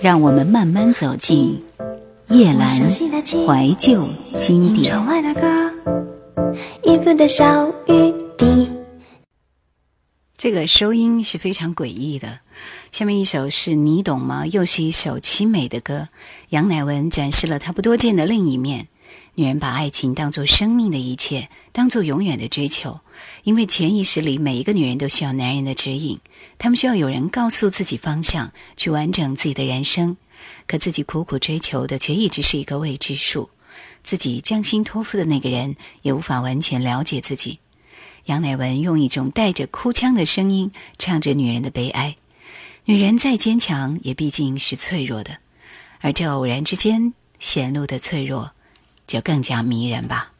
让我们慢慢走进叶阑怀旧经典。这个收音是非常诡异的。下面一首是你懂吗？又是一首凄美的歌。杨乃文展示了他不多见的另一面。女人把爱情当作生命的一切，当作永远的追求。因为潜意识里，每一个女人都需要男人的指引，她们需要有人告诉自己方向，去完整自己的人生。可自己苦苦追求的，却一直是一个未知数。自己将心托付的那个人，也无法完全了解自己。杨乃文用一种带着哭腔的声音唱着女人的悲哀。女人再坚强，也毕竟是脆弱的，而这偶然之间显露的脆弱，就更加迷人吧。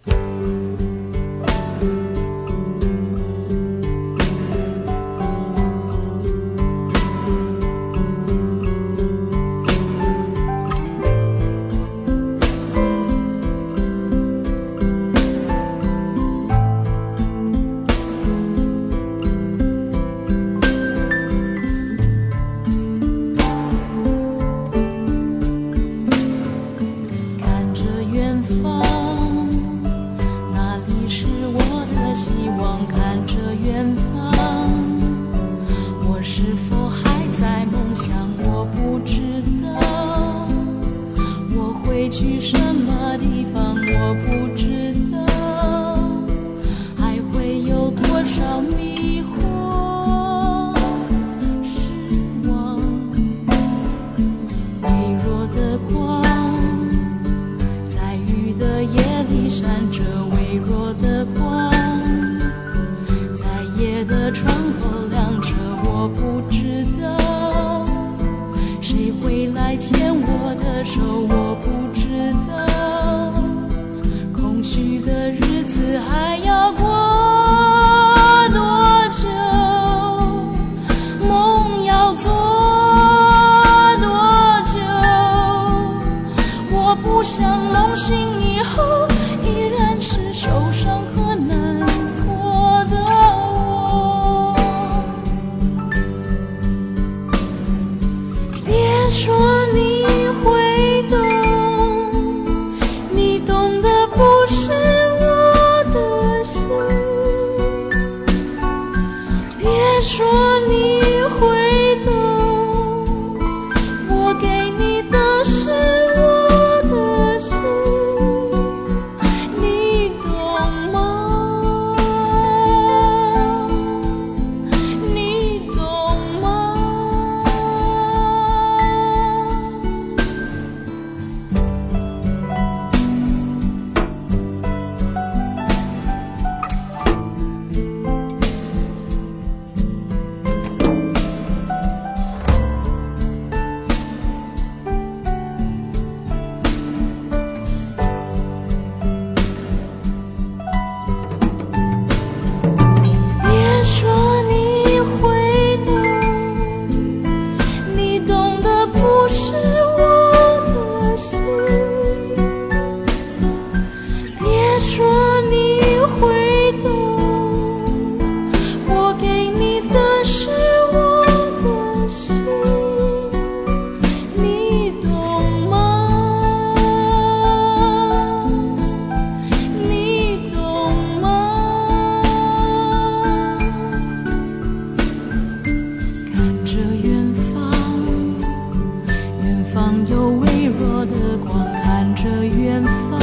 我的光看着远方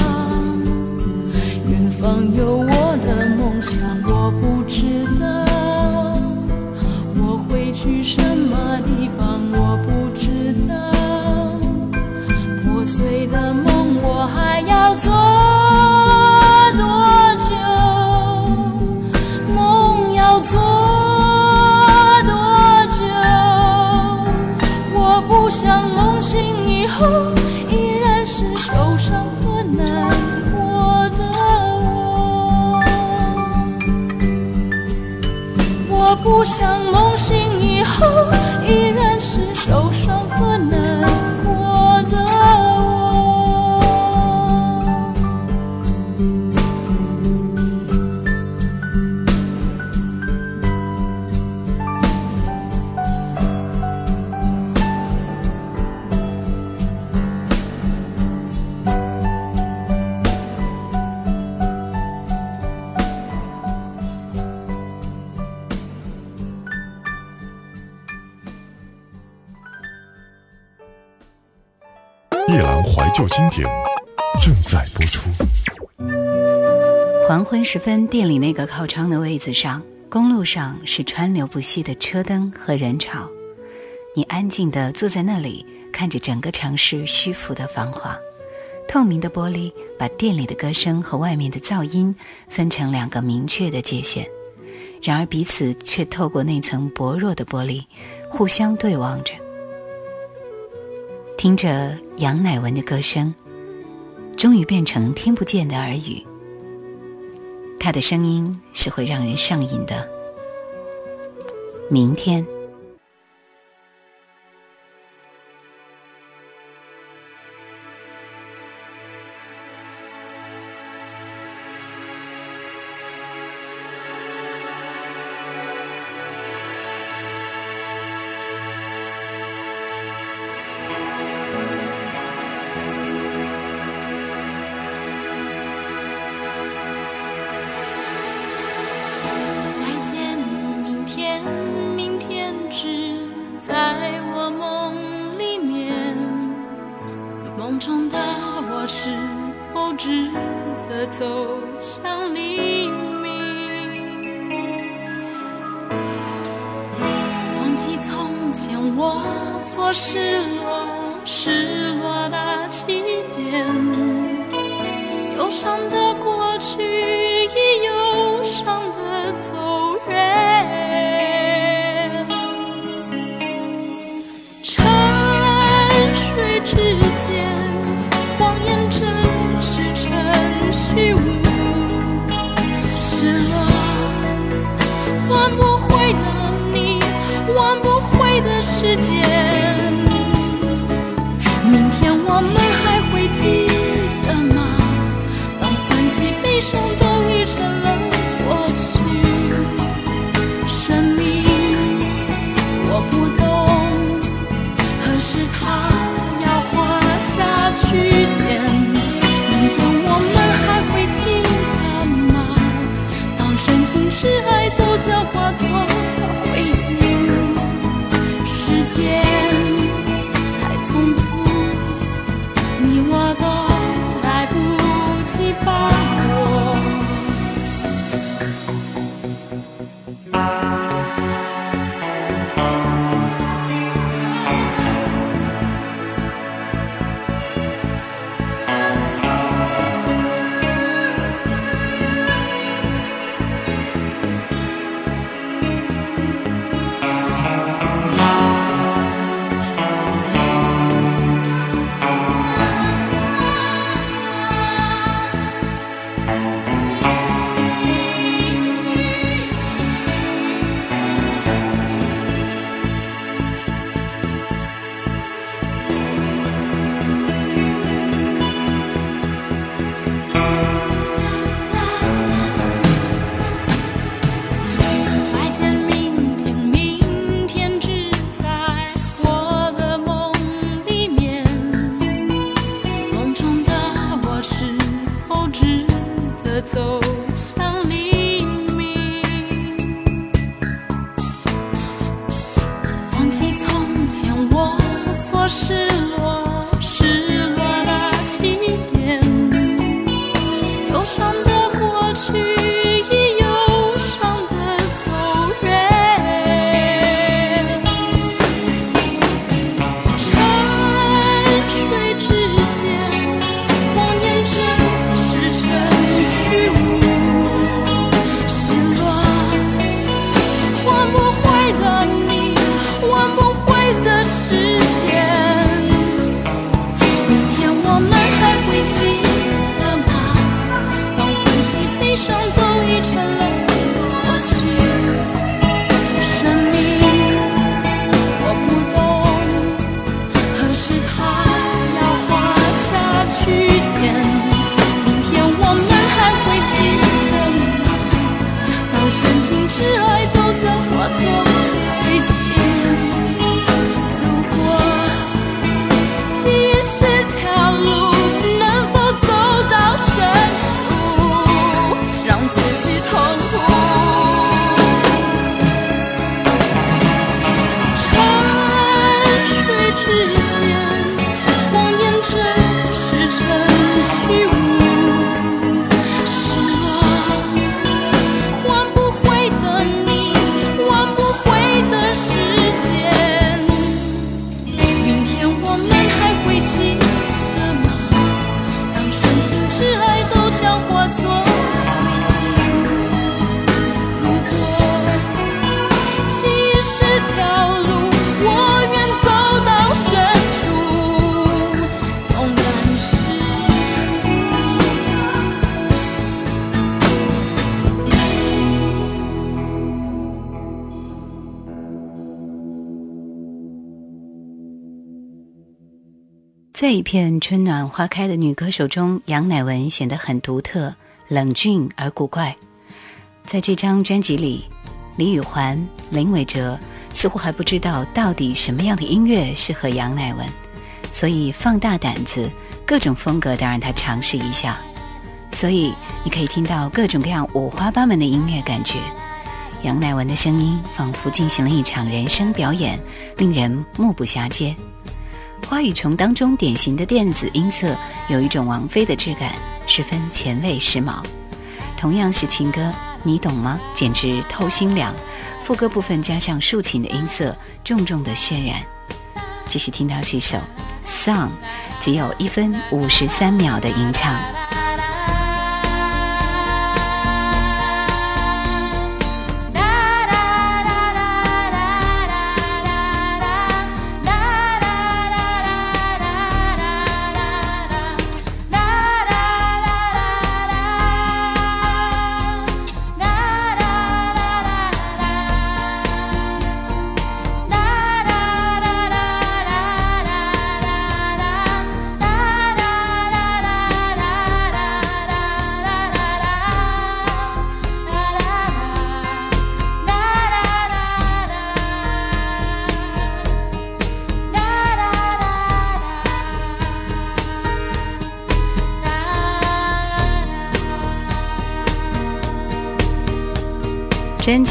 远方有我的梦想我不知道我会去什么地方我不知道破碎的梦我还要做多久梦要做多久我不想梦醒以后像梦醒以后时分，店里那个靠窗的位子上，公路上是川流不息的车灯和人潮。你安静地坐在那里，看着整个城市虚浮的繁华。透明的玻璃把店里的歌声和外面的噪音分成两个明确的界限，然而彼此却透过那层薄弱的玻璃，互相对望着，听着杨乃文的歌声，终于变成听不见的耳语。他的声音是会让人上瘾的。明天。在我梦里面，梦中的我是否值得走向黎明？忘记从前我所失落，失落的起点，忧伤的过去。是。在一片春暖花开的女歌手中，杨乃文显得很独特、冷峻而古怪。在这张专辑里，李宇环、林伟哲似乎还不知道到底什么样的音乐适合杨乃文，所以放大胆子，各种风格都让他尝试一下。所以你可以听到各种各样五花八门的音乐感觉。杨乃文的声音仿佛进行了一场人生表演，令人目不暇接。花与虫当中典型的电子音色，有一种王菲的质感，十分前卫时髦。同样是情歌，你懂吗？简直透心凉。副歌部分加上竖琴的音色，重重的渲染。继续听到这首《Song》，只有一分五十三秒的吟唱。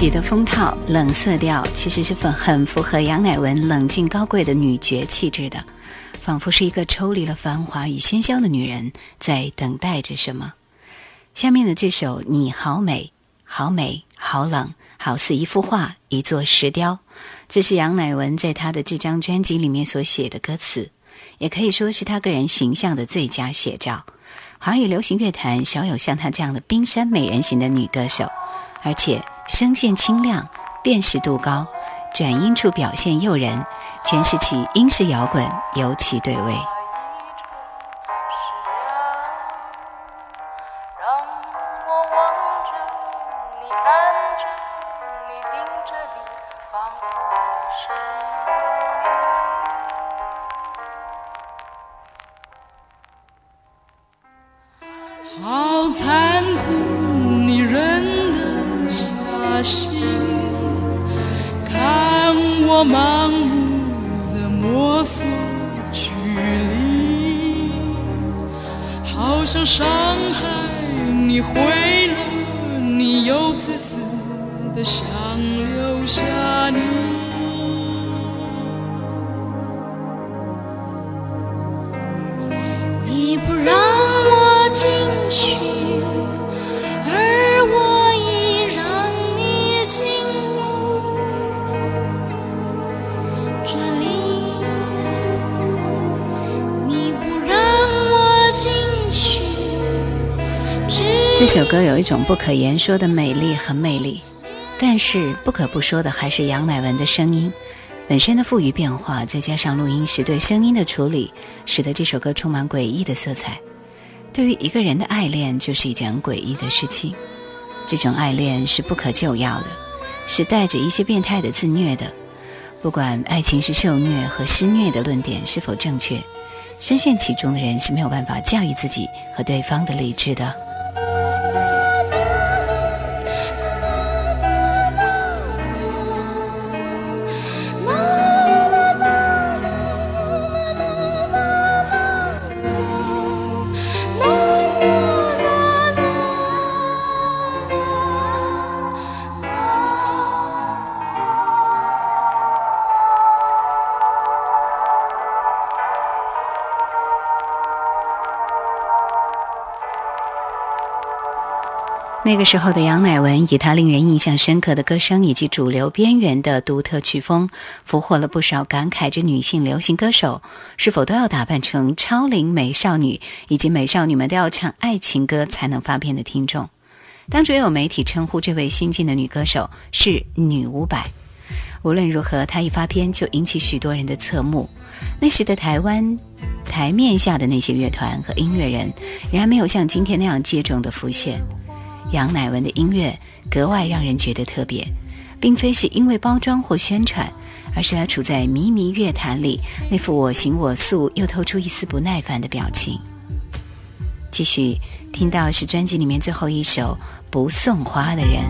专辑的封套冷色调，其实是很很符合杨乃文冷峻高贵的女爵气质的，仿佛是一个抽离了繁华与喧嚣的女人，在等待着什么。下面的这首《你好美，好美，好冷，好似一幅画，一座石雕》，这是杨乃文在他的这张专辑里面所写的歌词，也可以说是他个人形象的最佳写照。华语流行乐坛少有像她这样的冰山美人型的女歌手，而且。声线清亮，辨识度高，转音处表现诱人，诠释起英式摇滚尤其对味。的摸索距离，好像伤害你毁了你，又自私的想留下。这首歌有一种不可言说的美丽和魅力，但是不可不说的还是杨乃文的声音本身的富于变化，再加上录音时对声音的处理，使得这首歌充满诡异的色彩。对于一个人的爱恋，就是一件诡异的事情。这种爱恋是不可救药的，是带着一些变态的自虐的。不管爱情是受虐和施虐的论点是否正确，深陷其中的人是没有办法驾驭自己和对方的理智的。那个时候的杨乃文，以她令人印象深刻的歌声以及主流边缘的独特曲风，俘获了不少感慨着女性流行歌手是否都要打扮成超龄美少女，以及美少女们都要唱爱情歌才能发片的听众。当初也有媒体称呼这位新晋的女歌手是“女五百”。无论如何，她一发片就引起许多人的侧目。那时的台湾，台面下的那些乐团和音乐人，仍然没有像今天那样接踵的浮现。杨乃文的音乐格外让人觉得特别，并非是因为包装或宣传，而是他处在靡靡乐坛里那副我行我素又透出一丝不耐烦的表情。继续听到是专辑里面最后一首《不送花的人》。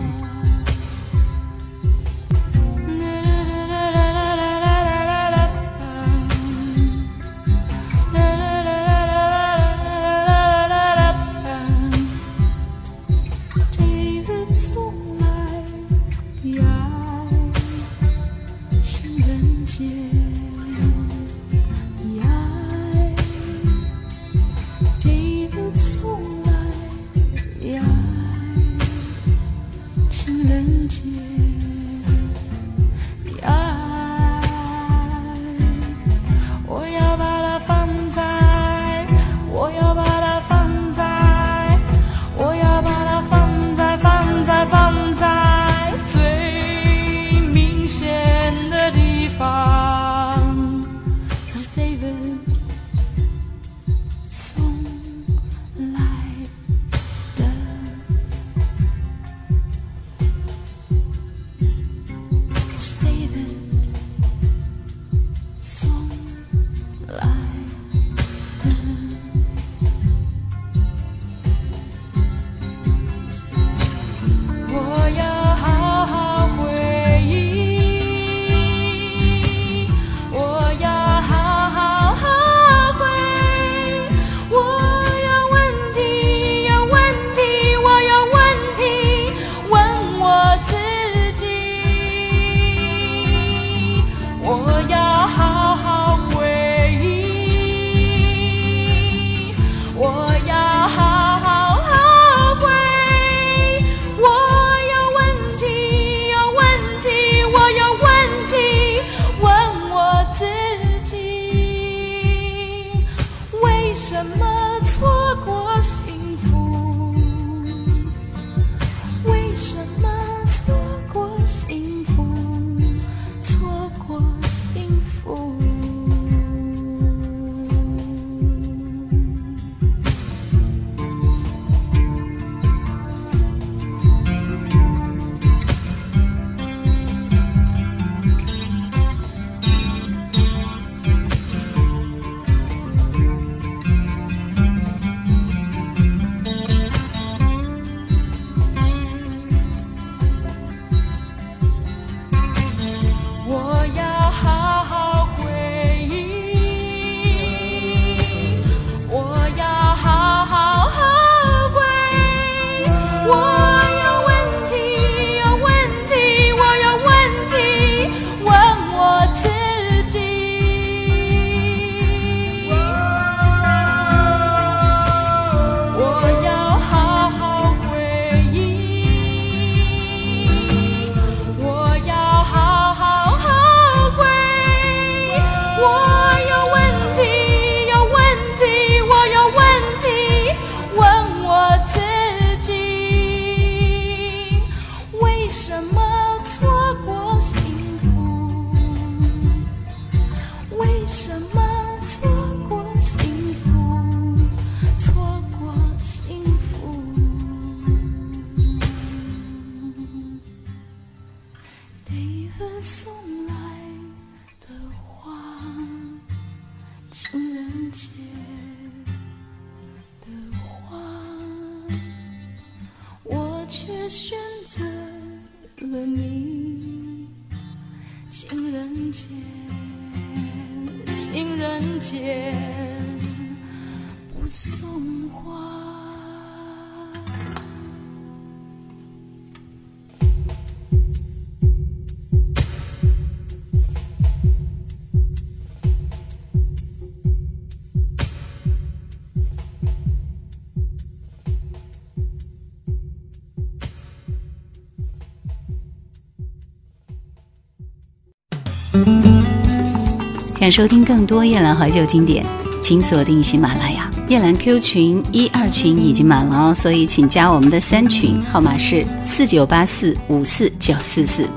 想收听更多夜兰怀旧经典，请锁定喜马拉雅。夜兰 Q 群一二群已经满了哦，所以请加我们的三群，号码是四九八四五四九四四。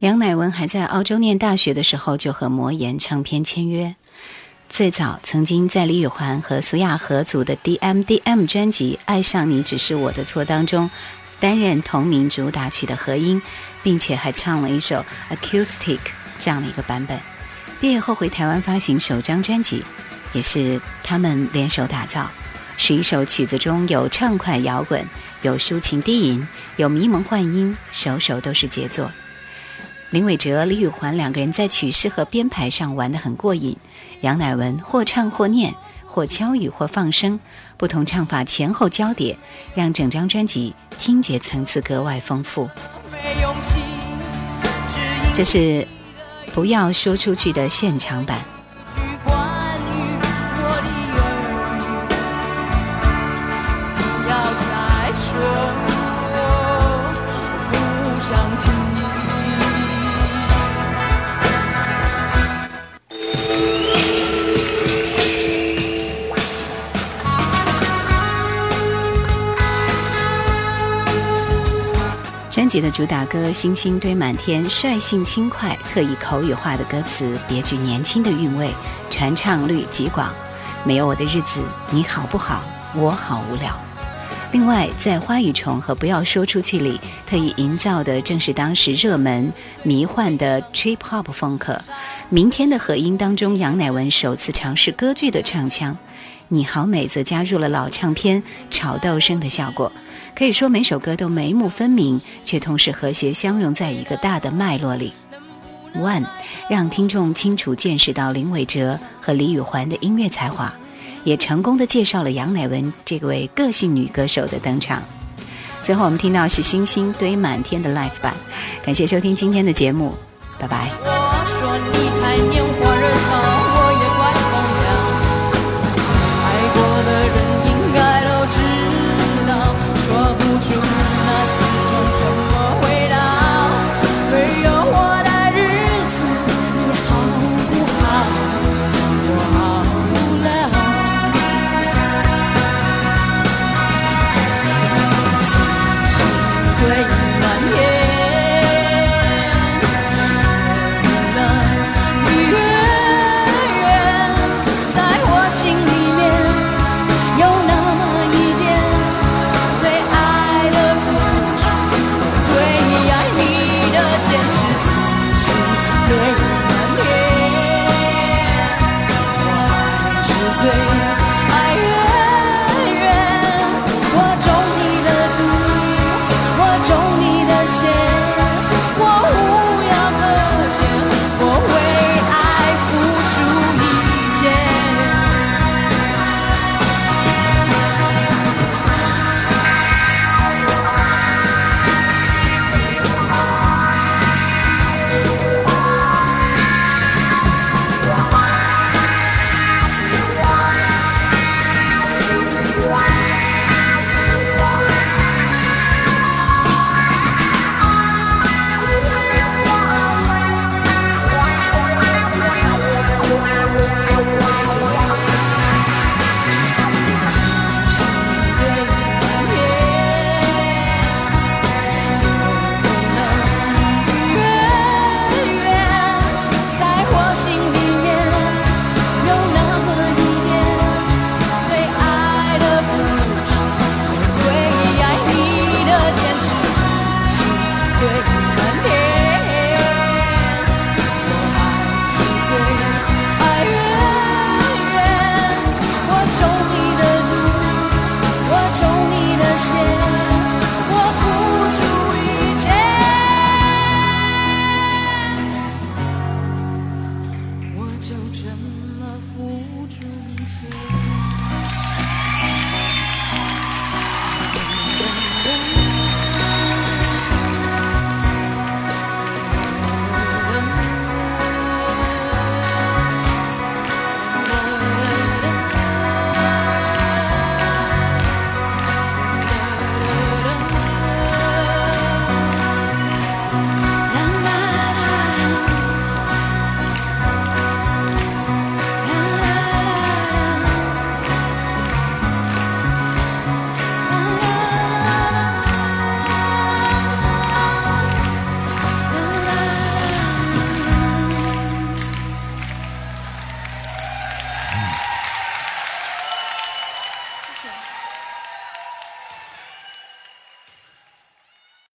杨乃文还在澳洲念大学的时候就和魔岩唱片签约，最早曾经在李宇环和苏亚合组的 DMDM 专辑《爱上你只是我的错》当中担任同名主打曲的和音，并且还唱了一首 Acoustic。这样的一个版本。毕业后回台湾发行首张专辑，也是他们联手打造。十一首曲子中有畅快摇滚，有抒情低吟，有迷蒙幻音，首首都是杰作。林伟哲、李宇环两个人在曲式和编排上玩得很过瘾。杨乃文或唱或念，或敲语或放声，不同唱法前后交叠，让整张专辑听觉层次格外丰富。这是不要说出去的现场版。专辑的主打歌《星星堆满天》，率性轻快，特意口语化的歌词，别具年轻的韵味，传唱率极广。没有我的日子，你好不好？我好无聊。另外，在《花与虫》和《不要说出去》里，特意营造的正是当时热门迷幻的 trip hop 风格。《明天的和音》当中，杨乃文首次尝试歌剧的唱腔，《你好美》则加入了老唱片炒豆声的效果。可以说每首歌都眉目分明，却同时和谐相融在一个大的脉络里。One 让听众清楚见识到林伟哲和李宇环的音乐才华，也成功的介绍了杨乃文这位个性女歌手的登场。最后我们听到是星星堆满天的 Live 版，感谢收听今天的节目，拜拜。我说你太